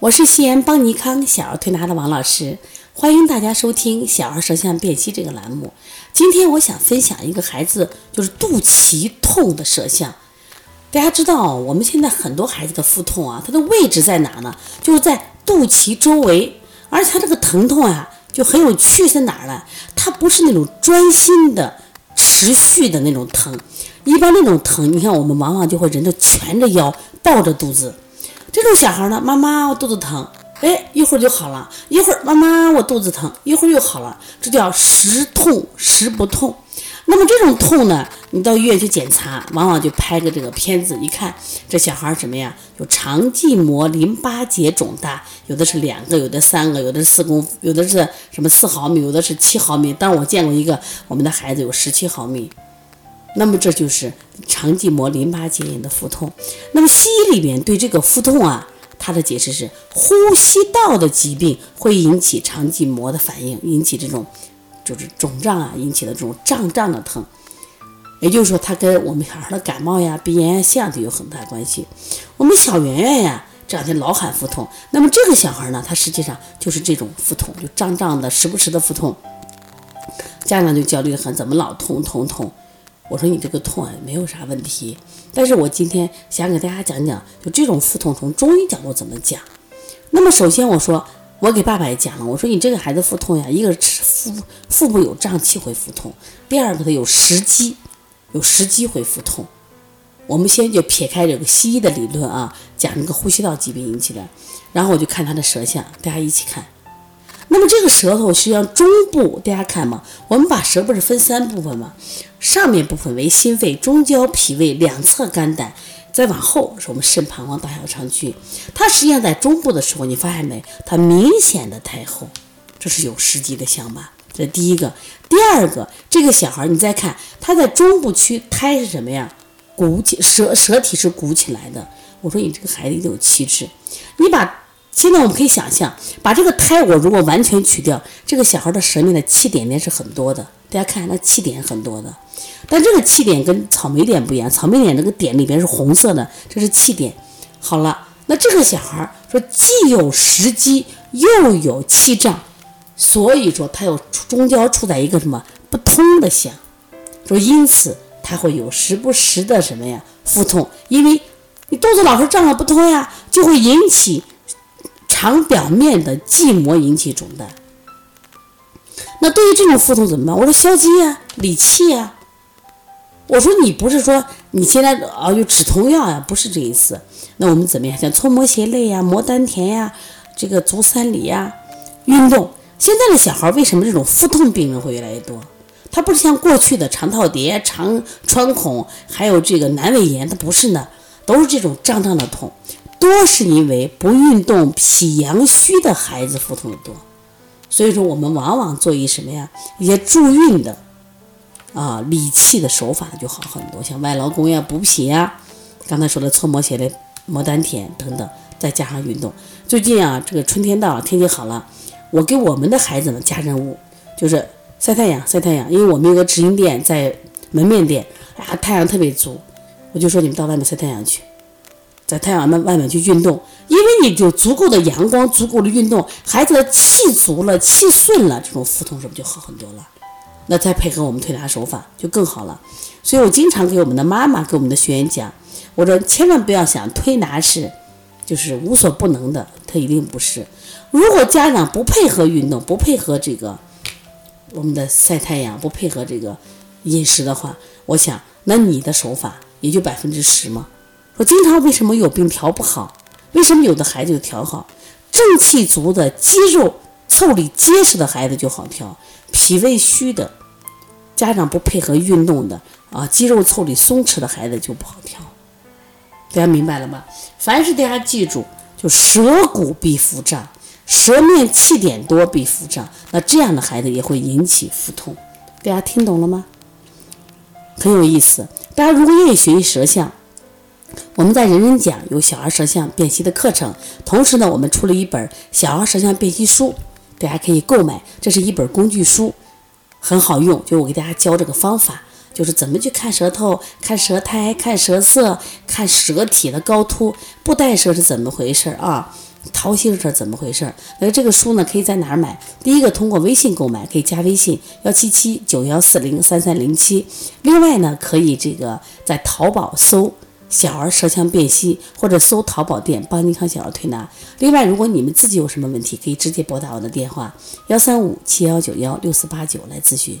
我是西安邦尼康小儿推拿的王老师，欢迎大家收听小儿舌象辨析这个栏目。今天我想分享一个孩子就是肚脐痛的舌象。大家知道，我们现在很多孩子的腹痛啊，它的位置在哪呢？就是在肚脐周围，而且它这个疼痛啊，就很有趣，在哪儿呢？它不是那种专心的、持续的那种疼。一般那种疼，你看我们往往就会人就蜷着腰，抱着肚子。这种小孩呢，妈妈我肚子疼，哎，一会儿就好了；一会儿妈妈我肚子疼，一会儿又好了。这叫时痛时不痛。那么这种痛呢，你到医院去检查，往往就拍个这个片子，一看这小孩什么呀？有肠系膜淋巴结肿大，有的是两个，有的三个，有的是四公，有的是什么四毫米，有的是七毫米。但我见过一个，我们的孩子有十七毫米。那么这就是肠系膜淋巴结炎的腹痛。那么西医里面对这个腹痛啊，它的解释是呼吸道的疾病会引起肠系膜的反应，引起这种就是肿胀啊，引起的这种胀胀的疼。也就是说，它跟我们小孩的感冒呀、鼻炎呀、腺样体有很大关系。我们小圆圆呀，这两天老喊腹痛，那么这个小孩呢，他实际上就是这种腹痛，就胀胀的、时不时的腹痛。家长就焦虑的很，怎么老痛痛痛？我说你这个痛啊，没有啥问题，但是我今天想给大家讲讲，就这种腹痛从中医角度怎么讲。那么首先我说，我给爸爸也讲了，我说你这个孩子腹痛呀，一个是腹腹部有胀气会腹痛，第二个他有食积，有食积会腹痛。我们先就撇开这个西医的理论啊，讲这个呼吸道疾病引起的，然后我就看他的舌象，大家一起看。那么这个舌头实际上中部，大家看嘛，我们把舌不是分三部分嘛，上面部分为心肺，中焦脾胃，两侧肝胆，再往后是我们肾、膀胱、大小肠区。它实际上在中部的时候，你发现没？它明显的太厚，这是有实际的象吧？这第一个。第二个，这个小孩你再看，他在中部区胎是什么呀？鼓起舌舌体是鼓起来的。我说你这个孩子一定有气质，你把。现在我们可以想象，把这个胎我如果完全取掉，这个小孩的舌面的气点点是很多的。大家看，那气点很多的，但这个气点跟草莓点不一样，草莓点这个点里边是红色的，这是气点。好了，那这个小孩说既有食积又有气胀，所以说他有中焦处在一个什么不通的象，说因此他会有时不时的什么呀腹痛，因为你肚子老是胀了不通呀，就会引起。肠表面的系膜引起肿大，那对于这种腹痛怎么办？我说消积呀，理气呀。我说你不是说你现在啊有止痛药呀？不是这意思。那我们怎么样？像搓摩斜肋呀，摩丹田呀，这个足三里呀，运动。现在的小孩为什么这种腹痛病人会越来越多？他不是像过去的肠套叠、肠穿孔，还有这个阑尾炎，他不是呢，都是这种胀胀的痛。多是因为不运动、脾阳虚的孩子腹痛的多，所以说我们往往做一什么呀？一些助运的啊理气的手法就好很多，像外劳宫呀、补脾呀，刚才说的搓摩斜的、摩丹田等等，再加上运动。最近啊，这个春天到了，天气好了，我给我们的孩子们加任务，就是晒太阳、晒太阳，因为我们有个直营店在门面店，啊，太阳特别足，我就说你们到外面晒太阳去。在太阳的外面去运动，因为你有足够的阳光，足够的运动，孩子的气足了，气顺了，这种腹痛是不是就好很多了？那再配合我们推拿手法就更好了。所以我经常给我们的妈妈、给我们的学员讲，我说千万不要想推拿是就是无所不能的，它一定不是。如果家长不配合运动，不配合这个我们的晒太阳，不配合这个饮食的话，我想那你的手法也就百分之十吗？说经常为什么有病调不好？为什么有的孩子就调好？正气足的、肌肉凑理结实的孩子就好调，脾胃虚的、家长不配合运动的啊，肌肉凑理松弛的孩子就不好调。大家明白了吗？凡是大家记住，就舌骨必腹胀，舌面气点多必腹胀，那这样的孩子也会引起腹痛。大家听懂了吗？很有意思。大家如果愿意学习舌象。我们在人人讲有小儿舌象辨析的课程，同时呢，我们出了一本小儿舌象辨析书，大家可以购买。这是一本工具书，很好用。就我给大家教这个方法，就是怎么去看舌头、看舌苔、看舌色、看舌体的高凸，不带舌是怎么回事啊？桃心是怎么回事？那这个书呢，可以在哪儿买？第一个通过微信购买，可以加微信幺七七九幺四零三三零七。另外呢，可以这个在淘宝搜“小儿舌象辨析”或者搜淘宝店“邦尼康小儿推拿”。另外，如果你们自己有什么问题，可以直接拨打我的电话幺三五七幺九幺六四八九来咨询。